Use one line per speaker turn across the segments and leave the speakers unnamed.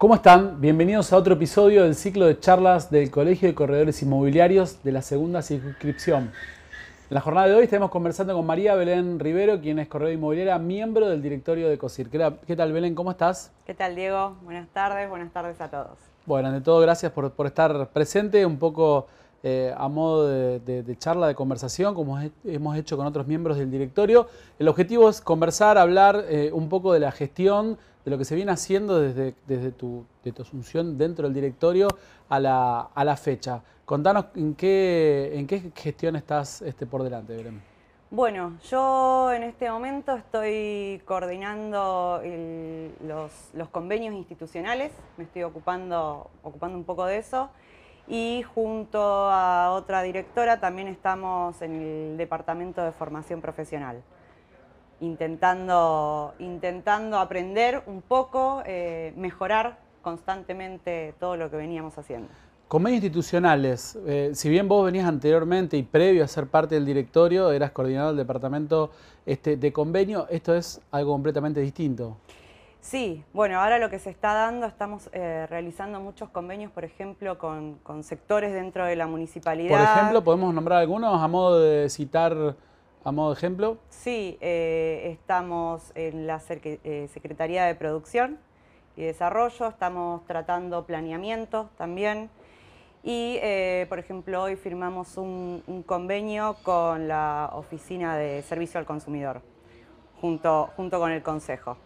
¿Cómo están? Bienvenidos a otro episodio del ciclo de charlas del Colegio de Corredores Inmobiliarios de la segunda circunscripción. En la jornada de hoy estamos conversando con María Belén Rivero, quien es corredora inmobiliaria, miembro del directorio de COSIR. ¿Qué tal, Belén? ¿Cómo estás?
¿Qué tal, Diego? Buenas tardes, buenas tardes a todos.
Bueno, ante todo, gracias por, estar presente, un poco eh, a modo de, charla, de conversación, como hemos hecho con otros miembros del directorio. El objetivo es conversar, hablar eh, un poco de la gestión, de lo que se viene haciendo desde, desde tu, de tu asunción dentro del directorio a la, a la fecha. Contanos en qué, en qué gestión estás este, por delante.
Bueno, yo en este momento estoy coordinando los, los, convenios institucionales, me estoy ocupando, ocupando un poco de eso y junto a otra directora también estamos en el Departamento de Formación Profesional, intentando, intentando aprender un poco, eh, mejorar constantemente todo lo que veníamos haciendo.
Convenios institucionales, eh, si bien vos venías anteriormente y previo a ser parte del directorio, eras coordinador del departamento este, de convenio, esto es algo completamente distinto.
Sí, bueno, ahora lo que se está dando, estamos eh, realizando muchos convenios, por ejemplo, con, sectores dentro de la municipalidad.
Por ejemplo, ¿podemos nombrar algunos a modo de citar, a modo de ejemplo?
Sí, eh, estamos en la Secretaría de Producción y Desarrollo, estamos tratando planeamiento también, y, eh, por ejemplo, hoy firmamos un, convenio con la Oficina de Servicio al Consumidor, junto, junto con el Consejo.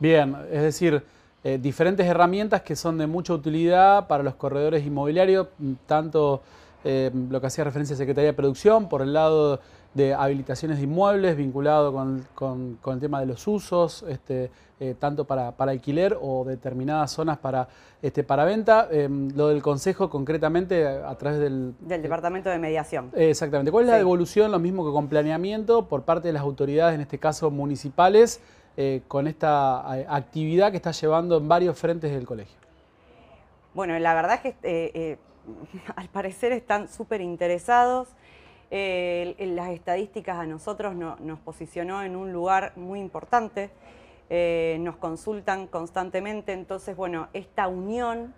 Bien, es decir, eh, diferentes herramientas que son de mucha utilidad para los corredores inmobiliarios, tanto eh, lo que hacía referencia a Secretaría de Producción, por el lado de habilitaciones de inmuebles vinculado con, el tema de los usos, este, eh, tanto para, alquiler o determinadas zonas para, este, para venta. Em, lo del Consejo concretamente a través del...
Del Departamento de Mediación.
exactamente. ¿Cuál es la devolución, lo mismo que con planeamiento, por parte de las autoridades, en este caso municipales, eh, con esta actividad que está llevando en varios frentes del colegio?
Bueno, la verdad es que eh, al parecer están súper interesados. Las estadísticas a nosotros nos posicionó en un lugar muy importante, eh, nos consultan constantemente, entonces, bueno, esta unión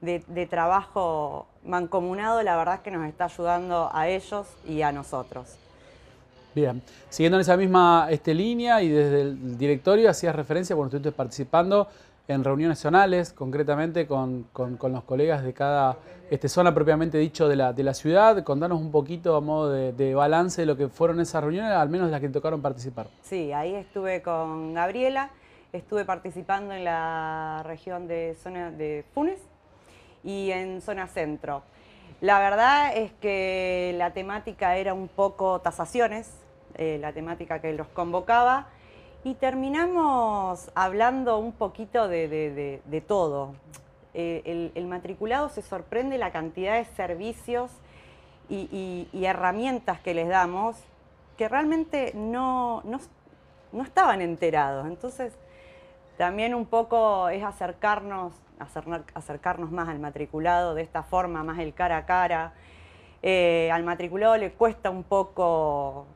de, trabajo mancomunado, la verdad es que nos está ayudando a ellos y a nosotros.
Bien, siguiendo en esa misma este, línea y desde el directorio hacías referencia cuando estuviste participando en reuniones zonales, concretamente con, los colegas de cada este, zona propiamente dicho de la, de la ciudad. Contanos un poquito a modo de, balance de lo que fueron esas reuniones, al menos las que tocaron participar.
Sí, ahí estuve con Gabriela, estuve participando en la región de zona de Funes y en zona centro. La verdad es que la temática era un poco tasaciones, eh, la temática que los convocaba y terminamos hablando un poquito de, todo. Eh, el, matriculado se sorprende la cantidad de servicios y, herramientas que les damos que realmente no, no, estaban enterados. Entonces, también un poco es acercarnos, acercarnos más al matriculado de esta forma, más el cara a cara. Eh, al matriculado le cuesta un poco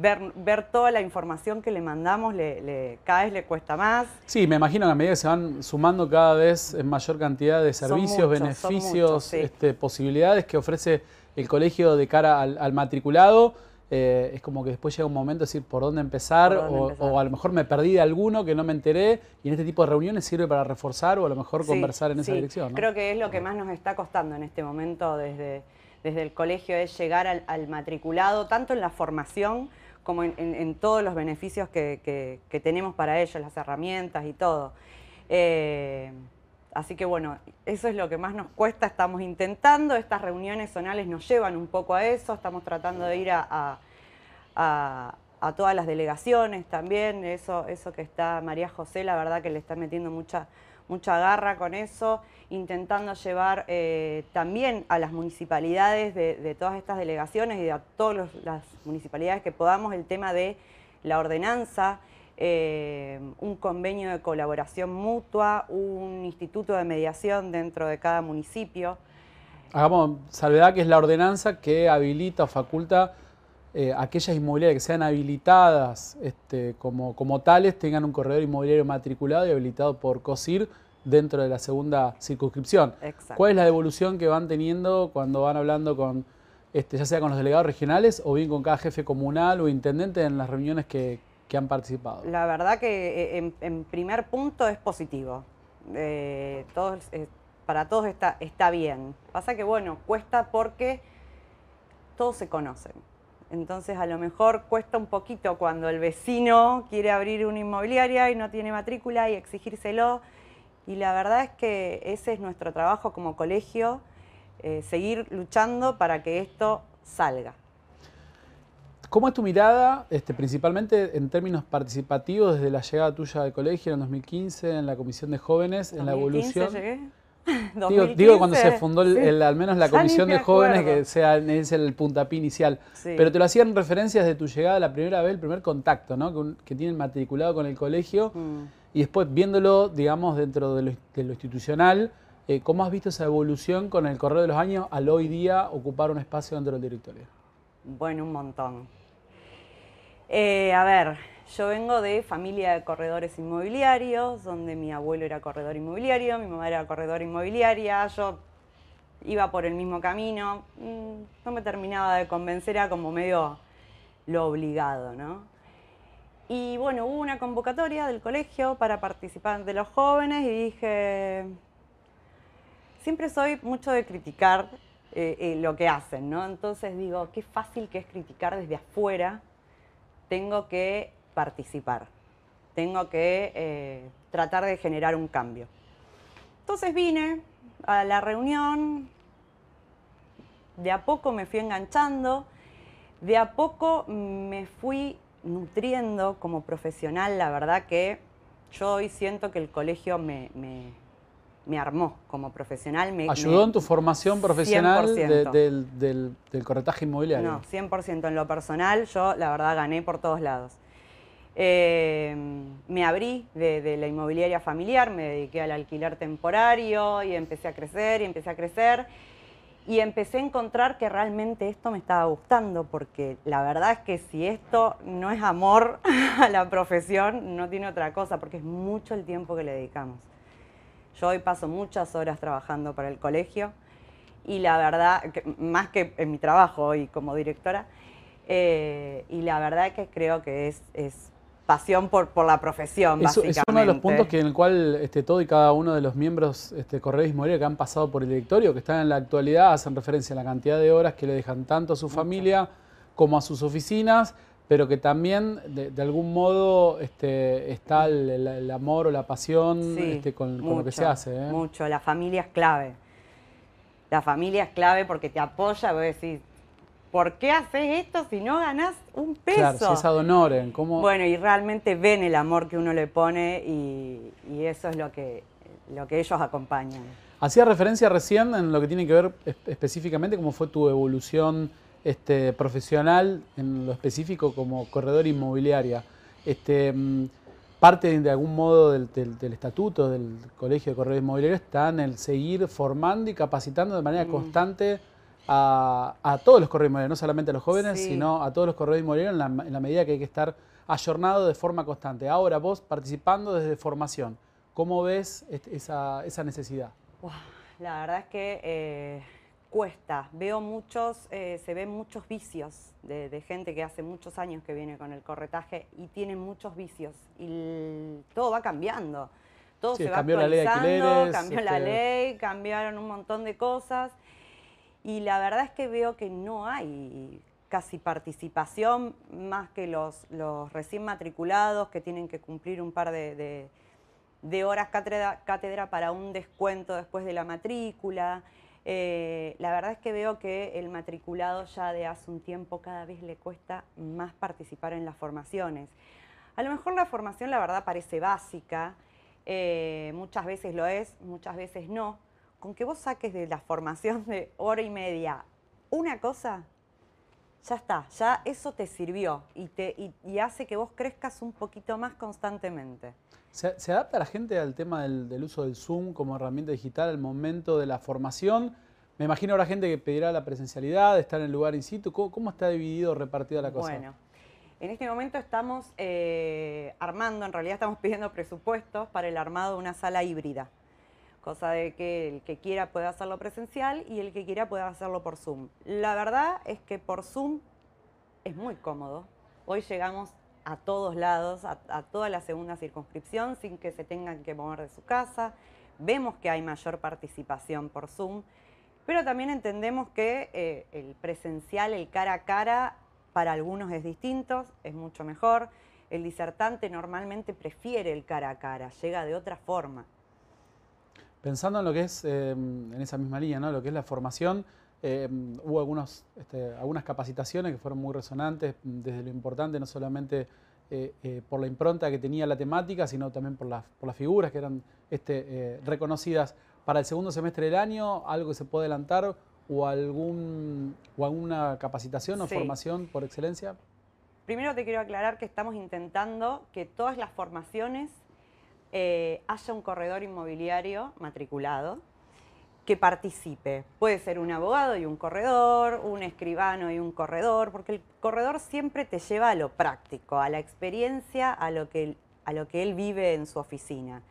ver, toda la información que le mandamos le, cada vez le cuesta más.
Sí, me imagino que a medida que se van sumando cada vez en mayor cantidad de servicios, beneficios, este, posibilidades que ofrece el colegio de cara al, matriculado, eh, es como que después llega un momento de decir por dónde, empezar, o, a lo mejor me perdí de alguno que no me enteré y en este tipo de reuniones sirve para reforzar o a lo mejor conversar en esa dirección.
Creo que es lo que más nos está costando en este momento desde, desde el colegio, es llegar al matriculado, tanto en la formación, como en, todos los beneficios que, tenemos para ellos, las herramientas y todo. Eh, así que bueno, eso es lo que más nos cuesta, estamos intentando, estas reuniones zonales nos llevan un poco a eso, estamos tratando de ir a, todas las delegaciones también, eso, eso que está María José, la verdad que le está metiendo mucha mucha garra con eso, intentando llevar eh, también a las municipalidades de, todas estas delegaciones y a todas las municipalidades que podamos el tema de la ordenanza, eh, un convenio de colaboración mutua, un instituto de mediación dentro de cada municipio.
Hagamos salvedad que es la ordenanza que habilita o faculta eh, aquellas inmobiliarias que sean habilitadas este, como, como tales tengan un corredor inmobiliario matriculado y habilitado por COSIR dentro de la segunda circunscripción. ¿Cuál es la devolución que van teniendo cuando van hablando con, este, ya sea con los delegados regionales o bien con cada jefe comunal o intendente en las reuniones que, han participado?
La verdad que eh, en, primer punto es positivo. Eh, todos, eh, para todos está, está bien. Pasa que, bueno, cuesta porque todos se conocen. Entonces a lo mejor cuesta un poquito cuando el vecino quiere abrir una inmobiliaria y no tiene matrícula y exigírselo. Y la verdad es que ese es nuestro trabajo como colegio, eh, seguir luchando para que esto salga.
¿Cómo es tu mirada, este, principalmente en términos participativos, desde la llegada tuya al colegio en 2015, en la Comisión de Jóvenes, en la evolución?
Llegué.
Digo, cuando se fundó al menos la comisión de jóvenes, que sea, es el puntapié inicial. Pero te lo hacían referencias de tu llegada la primera vez, el primer contacto, ¿no? Que, tienen matriculado con el colegio. Mm. Y después viéndolo, digamos, dentro de lo, institucional, eh, ¿cómo has visto esa evolución con el correr de los años al hoy día ocupar un espacio dentro del directorio?
Bueno, un montón. Eh, a ver, yo vengo de familia de corredores inmobiliarios, donde mi abuelo era corredor inmobiliario, mi mamá era corredora inmobiliaria, yo iba por el mismo camino, mm, no me terminaba de convencer, era como medio lo obligado, ¿no? Y bueno, hubo una convocatoria del colegio para participar de los jóvenes y dije, siempre soy mucho de criticar eh, eh, lo que hacen, ¿no? Entonces digo, qué fácil que es criticar desde afuera, tengo que participar. Tengo que eh, tratar de generar un cambio. Entonces vine a la reunión, de a poco me fui enganchando, de a poco me fui nutriendo como profesional. La verdad que yo hoy siento que el colegio me, armó como profesional. Me,
¿Ayudó en tu formación profesional del, del, corretaje inmobiliario?
No, 100% en lo personal. Yo, la verdad, gané por todos lados. Eh, me abrí de, la inmobiliaria familiar, me dediqué al alquiler temporario y empecé a crecer y empecé a crecer. Y empecé a encontrar que realmente esto me estaba gustando, porque la verdad es que si esto no es amor a la profesión, no tiene otra cosa, porque es mucho el tiempo que le dedicamos. Yo hoy paso muchas horas trabajando para el colegio y la verdad, más que en mi trabajo hoy como directora, eh, y la verdad es que creo que es, es pasión por, por la profesión, básicamente.
Es uno de los puntos que en el cual este, todo y cada uno de los miembros este, Correos que han pasado por el directorio, que están en la actualidad, hacen referencia a la cantidad de horas que le dejan tanto a su familia como a sus oficinas, pero que también de, algún modo este, está el, amor o la pasión este, con, lo que se hace. ¿eh?
Mucho, la familia es clave. La familia es clave porque te apoya, vos decís, ¿por qué haces esto si no ganas un peso?
Claro, si es ad honorem, ¿cómo?
Bueno, y realmente ven el amor que uno le pone y, eso es lo que, lo que ellos acompañan.
Hacía referencia recién en lo que tiene que ver específicamente cómo fue tu evolución este, profesional, en lo específico como corredor inmobiliaria. Este, mm, parte de algún modo del, estatuto del Colegio de Corredores Inmobiliarios está en el seguir formando y capacitando de manera mm. constante a, todos los corredores no solamente a los jóvenes, sino a todos los corredores inmobiliarios en la, medida que hay que estar ayornado de forma constante. Ahora vos participando desde formación, ¿cómo ves esa, necesidad?
la verdad es que eh, cuesta. Veo muchos, eh, se ven muchos vicios de, gente que hace muchos años que viene con el corretaje y tienen muchos vicios y todo va cambiando. Todo se va cambió actualizando, la ley cambió la este ley, cambiaron un montón de cosas y la verdad es que veo que no hay casi participación más que los, recién matriculados que tienen que cumplir un par de, horas cátedra, para un descuento después de la matrícula. Eh, la verdad es que veo que el matriculado ya de hace un tiempo cada vez le cuesta más participar en las formaciones. A lo mejor la formación, la verdad, parece básica, eh, muchas veces lo es, muchas veces no, con que vos saques de la formación de hora y media una cosa, ya está, ya eso te sirvió y, te, y, hace que vos crezcas un poquito más constantemente.
¿Se, adapta la gente al tema del, uso del Zoom como herramienta digital al momento de la formación? Me imagino habrá gente que pedirá la presencialidad, estar en el lugar in situ. ¿Cómo, está dividido, repartida la cosa?
Bueno, en este momento estamos eh, armando, en realidad estamos pidiendo presupuestos para el armado de una sala híbrida cosa de que el que quiera pueda hacerlo presencial y el que quiera pueda hacerlo por Zoom. La verdad es que por Zoom es muy cómodo. Hoy llegamos a todos lados, a, toda la segunda circunscripción, sin que se tengan que mover de su casa. Vemos que hay mayor participación por Zoom, pero también entendemos que eh, el presencial, el cara a cara, para algunos es distinto, es mucho mejor. El disertante normalmente prefiere el cara a cara, llega de otra forma.
Pensando en lo que es, em, en esa misma línea, ¿no? lo que es la formación, em, hubo algunos, este, algunas capacitaciones que fueron muy resonantes desde lo importante, no solamente eh, eh, por la impronta que tenía la temática, sino también por las, por las figuras que eran este, eh, reconocidas para el segundo semestre del año, algo que se puede adelantar o, algún, o alguna capacitación o formación por excelencia.
Primero te quiero aclarar que estamos intentando que todas las formaciones eh, haya un corredor inmobiliario matriculado que participe. Puede ser un abogado y un corredor, un escribano y un corredor, porque el corredor siempre te lleva a lo práctico, a la experiencia, a lo que, a lo que él vive en su oficina.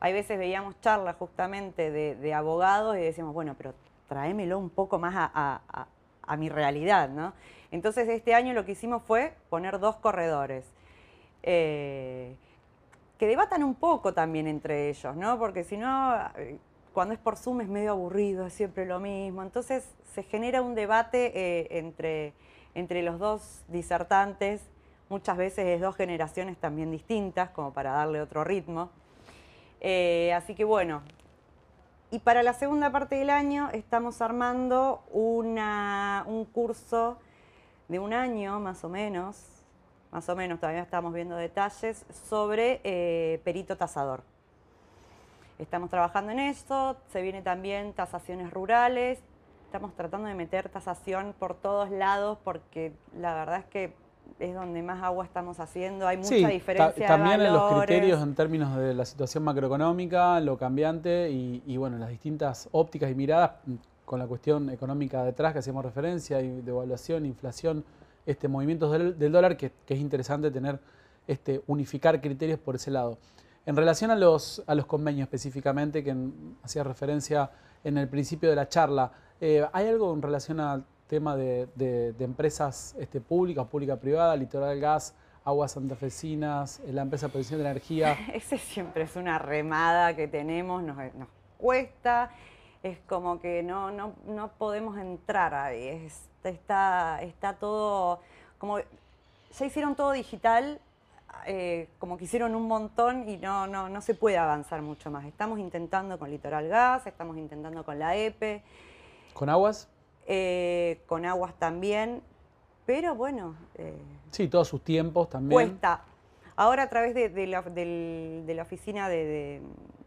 Hay veces veíamos charlas justamente de, abogados y decíamos, bueno, pero tráemelo un poco más a, mi realidad, ¿no? Entonces este año lo que hicimos fue poner dos corredores. Eh, que debatan un poco también entre ellos, ¿no? Porque si no, eh, cuando es por Zoom es medio aburrido, es siempre lo mismo. Entonces se genera un debate eh, entre, entre los dos disertantes, muchas veces de dos generaciones también distintas, como para darle otro ritmo. Eh, así que bueno, y para la segunda parte del año estamos armando una, un curso de un año más o menos, más o menos, todavía estamos viendo detalles, sobre eh, perito tasador. Estamos trabajando en esto, se viene también tasaciones rurales, estamos tratando de meter tasación por todos lados porque la verdad es que es donde más agua estamos haciendo, hay mucha diferencia.
también en los criterios en términos de la situación macroeconómica, lo cambiante y, y, bueno, las distintas ópticas y miradas con la cuestión económica detrás que hacemos referencia y de evaluación, inflación, este, movimientos del, dólar, que, es interesante tener, este, unificar criterios por ese lado. En relación a los, a los convenios específicamente, que hacía referencia en el principio de la charla, eh, ¿hay algo en relación al tema de, empresas este, públicas, pública-privada, Litoral Gas, Aguas Santafesinas, la empresa de producción de energía?
Ese siempre es una remada que tenemos, nos, nos cuesta es como que no, no, no podemos entrar ahí. está, está todo, como ya hicieron todo digital, eh, como que hicieron un montón y no, no, no se puede avanzar mucho más. Estamos intentando con Litoral Gas, estamos intentando con la EPE.
¿Con aguas?
Eh, con aguas también, pero bueno.
Eh, sí, todos sus tiempos también.
Cuesta. Ahora a través de, la, de la, oficina de,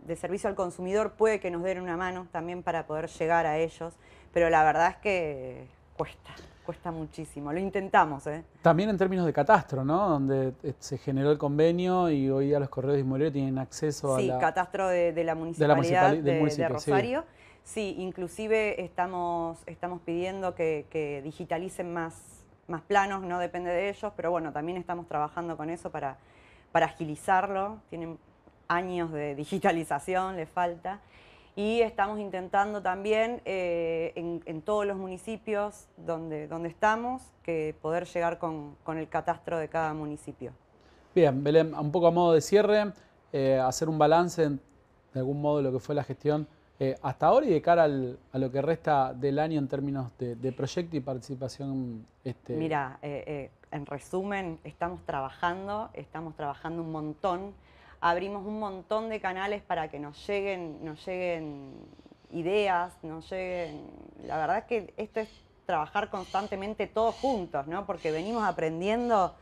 de servicio al consumidor puede que nos den una mano también para poder llegar a ellos, pero la verdad es que cuesta, cuesta muchísimo. Lo intentamos. ¿eh?
También en términos de catastro, ¿no? Donde eh, se generó el convenio y hoy día los correos inmobiliarios tienen acceso
a
sí,
catastro de, la municipalidad de, Rosario. Sí. inclusive estamos, estamos pidiendo que, digitalicen más, más planos, no depende de ellos, pero bueno, también estamos trabajando con eso para, para agilizarlo. Tienen años de digitalización, le falta. Y estamos intentando también eh, en, todos los municipios donde, donde estamos que poder llegar con, el catastro de cada municipio.
Bien, Belén, un poco a modo de cierre, eh, hacer un balance de algún modo de lo que fue la gestión eh, hasta ahora y de cara a lo que resta del año en términos de, proyecto y participación.
Este... Mira, en resumen, estamos trabajando, estamos trabajando un montón abrimos un montón de canales para que nos lleguen, nos lleguen ideas, nos lleguen... La verdad es que esto es trabajar constantemente todos juntos, ¿no? Porque venimos aprendiendo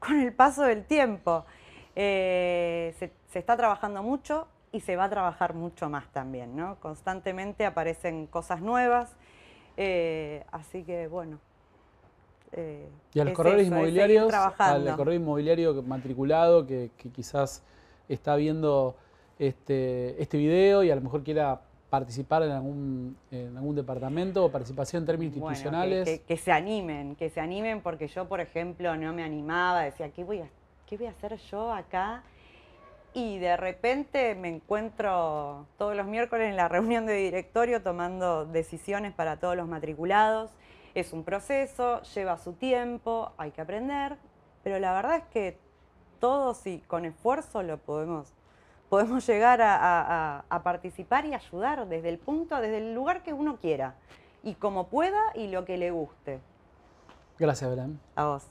con el paso del tiempo. Eh, se, está trabajando mucho y se va a trabajar mucho más también, ¿no? Constantemente aparecen cosas nuevas, eh, así que bueno.
Eh, y a los corredores inmobiliarios, al corredor inmobiliario matriculado que quizás está viendo este, este video y a lo mejor quiera participar en algún, en algún departamento o participación en términos institucionales.
que, se animen, que se animen porque yo, por ejemplo, no me animaba, decía, ¿qué voy a, qué voy a hacer yo acá? y de repente me encuentro todos los miércoles en la reunión de directorio tomando decisiones para todos los matriculados. Es un proceso, lleva su tiempo, hay que aprender, pero la verdad es que todos y con esfuerzo lo podemos, podemos llegar a, a participar y ayudar desde el punto, desde el lugar que uno quiera y como pueda y lo que le guste.
Gracias, Belén.
A vos.